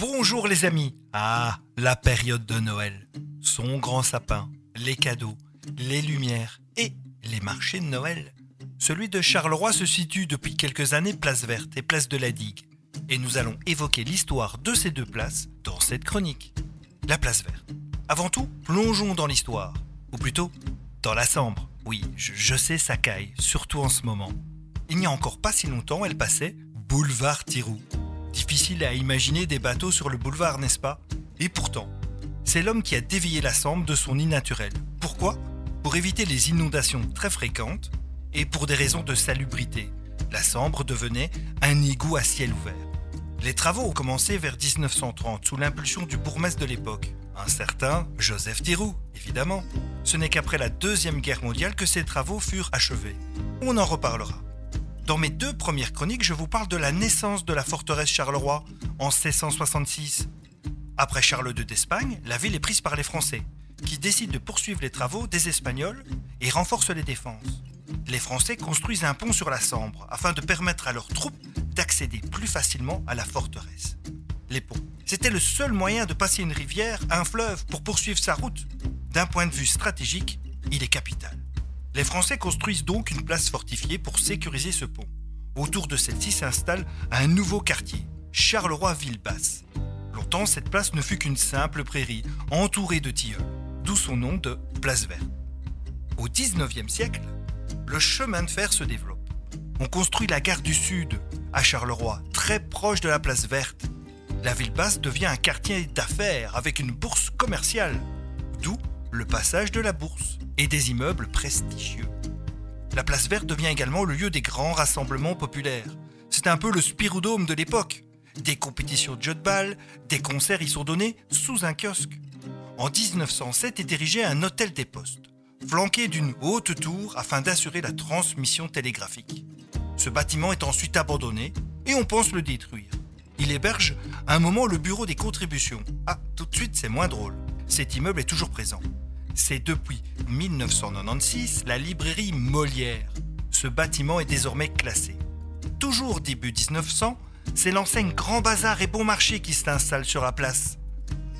Bonjour les amis Ah, la période de Noël. Son grand sapin, les cadeaux, les lumières et les marchés de Noël. Celui de Charleroi se situe depuis quelques années place verte et place de la Digue. Et nous allons évoquer l'histoire de ces deux places dans cette chronique. La place verte. Avant tout, plongeons dans l'histoire. Ou plutôt, dans la Sambre. Oui, je, sais, ça caille, surtout en ce moment. Il n'y a encore pas si longtemps, elle passait boulevard Tirou. Difficile à imaginer des bateaux sur le boulevard, n'est-ce pas? Et pourtant, c'est l'homme qui a dévié la Sambre de son nid naturel. Pourquoi? Pour éviter les inondations très fréquentes et pour des raisons de salubrité. La Sambre devenait un égout à ciel ouvert. Les travaux ont commencé vers 1930 sous l'impulsion du bourgmestre de l'époque, un certain Joseph Tirou, évidemment. Ce n'est qu'après la Deuxième Guerre mondiale que ces travaux furent achevés. On en reparlera. Dans mes deux premières chroniques, je vous parle de la naissance de la forteresse Charleroi en 1666. Après Charles II d'Espagne, la ville est prise par les Français, qui décident de poursuivre les travaux des Espagnols et renforcent les défenses. Les Français construisent un pont sur la Sambre afin de permettre à leurs troupes d'accéder plus facilement à la forteresse. Les ponts, c'était le seul moyen de passer une rivière, un fleuve, pour poursuivre sa route. D'un point de vue stratégique, il est capital. Les Français construisent donc une place fortifiée pour sécuriser ce pont. Autour de celle-ci s'installe un nouveau quartier, Charleroi-Ville-Basse. Longtemps, cette place ne fut qu'une simple prairie, entourée de tilleuls, d'où son nom de place verte. Au 19e siècle, le chemin de fer se développe. On construit la gare du Sud, à Charleroi, très proche de la place verte. La ville basse devient un quartier d'affaires avec une bourse commerciale, d'où le passage de la bourse et des immeubles prestigieux. La place verte devient également le lieu des grands rassemblements populaires. C'est un peu le spiroudome de l'époque. Des compétitions de jeux de balle, des concerts y sont donnés sous un kiosque. En 1907 est érigé un hôtel des postes, flanqué d'une haute tour afin d'assurer la transmission télégraphique. Ce bâtiment est ensuite abandonné et on pense le détruire. Il héberge un moment le bureau des contributions. Ah, tout de suite c'est moins drôle. Cet immeuble est toujours présent. C'est depuis 1996 la librairie Molière. Ce bâtiment est désormais classé. Toujours début 1900, c'est l'enseigne Grand Bazar et Bon Marché qui s'installe sur la place.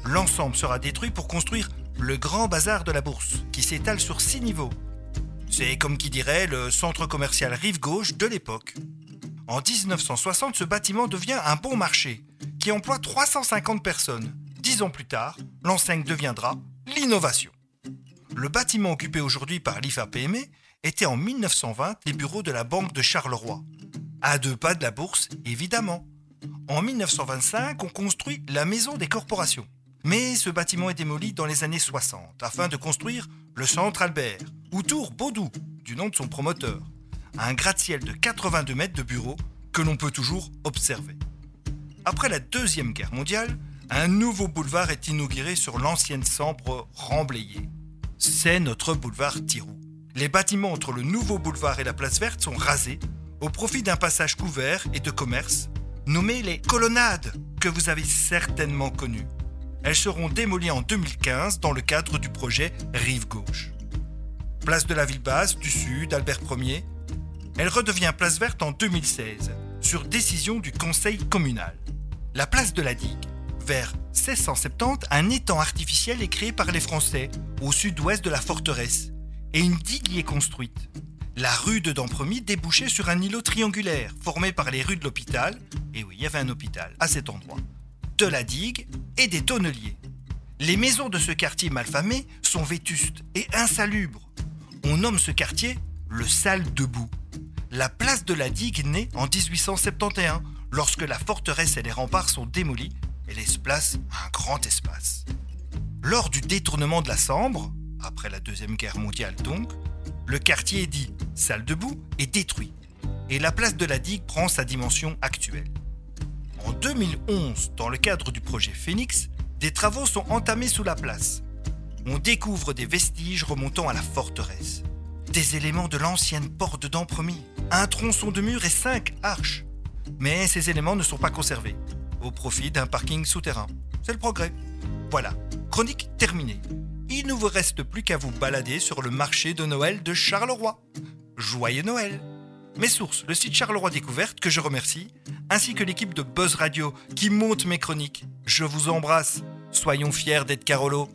L'ensemble sera détruit pour construire le Grand Bazar de la Bourse, qui s'étale sur six niveaux. C'est comme qui dirait le centre commercial rive gauche de l'époque. En 1960, ce bâtiment devient un bon marché, qui emploie 350 personnes. Ans plus tard, l'enseigne deviendra l'innovation. Le bâtiment occupé aujourd'hui par l'IFA-PME était en 1920 les bureaux de la Banque de Charleroi. À deux pas de la bourse, évidemment. En 1925, on construit la Maison des Corporations. Mais ce bâtiment est démoli dans les années 60 afin de construire le Centre Albert, ou Tour Baudou, du nom de son promoteur. Un gratte-ciel de 82 mètres de bureaux que l'on peut toujours observer. Après la Deuxième Guerre mondiale, un nouveau boulevard est inauguré sur l'ancienne Sambre remblayée c'est notre boulevard Tirou. Les bâtiments entre le nouveau boulevard et la place verte sont rasés au profit d'un passage couvert et de commerce nommé les colonnades, que vous avez certainement connu. Elles seront démolies en 2015 dans le cadre du projet Rive Gauche. Place de la ville basse du Sud, Albert Ier. Elle redevient place verte en 2016, sur décision du conseil communal. La place de la digue vers 1670, un étang artificiel est créé par les Français au sud-ouest de la forteresse et une digue y est construite. La rue de Dampremy débouchait sur un îlot triangulaire formé par les rues de l'hôpital, et oui, il y avait un hôpital à cet endroit, de la digue et des tonneliers. Les maisons de ce quartier malfamé sont vétustes et insalubres. On nomme ce quartier le Salle debout. La place de la digue naît en 1871, lorsque la forteresse et les remparts sont démolis et laisse place à un grand espace. Lors du détournement de la Sambre, après la Deuxième Guerre mondiale donc, le quartier dit salle debout est détruit et la place de la digue prend sa dimension actuelle. En 2011, dans le cadre du projet Phoenix, des travaux sont entamés sous la place. On découvre des vestiges remontant à la forteresse, des éléments de l'ancienne porte d'Ampremy, un tronçon de mur et cinq arches. Mais ces éléments ne sont pas conservés au profit d'un parking souterrain. C'est le progrès. Voilà, chronique terminée. Il ne vous reste plus qu'à vous balader sur le marché de Noël de Charleroi. Joyeux Noël mes sources, le site Charleroi Découverte, que je remercie, ainsi que l'équipe de Buzz Radio qui monte mes chroniques. Je vous embrasse. Soyons fiers d'être Carolo.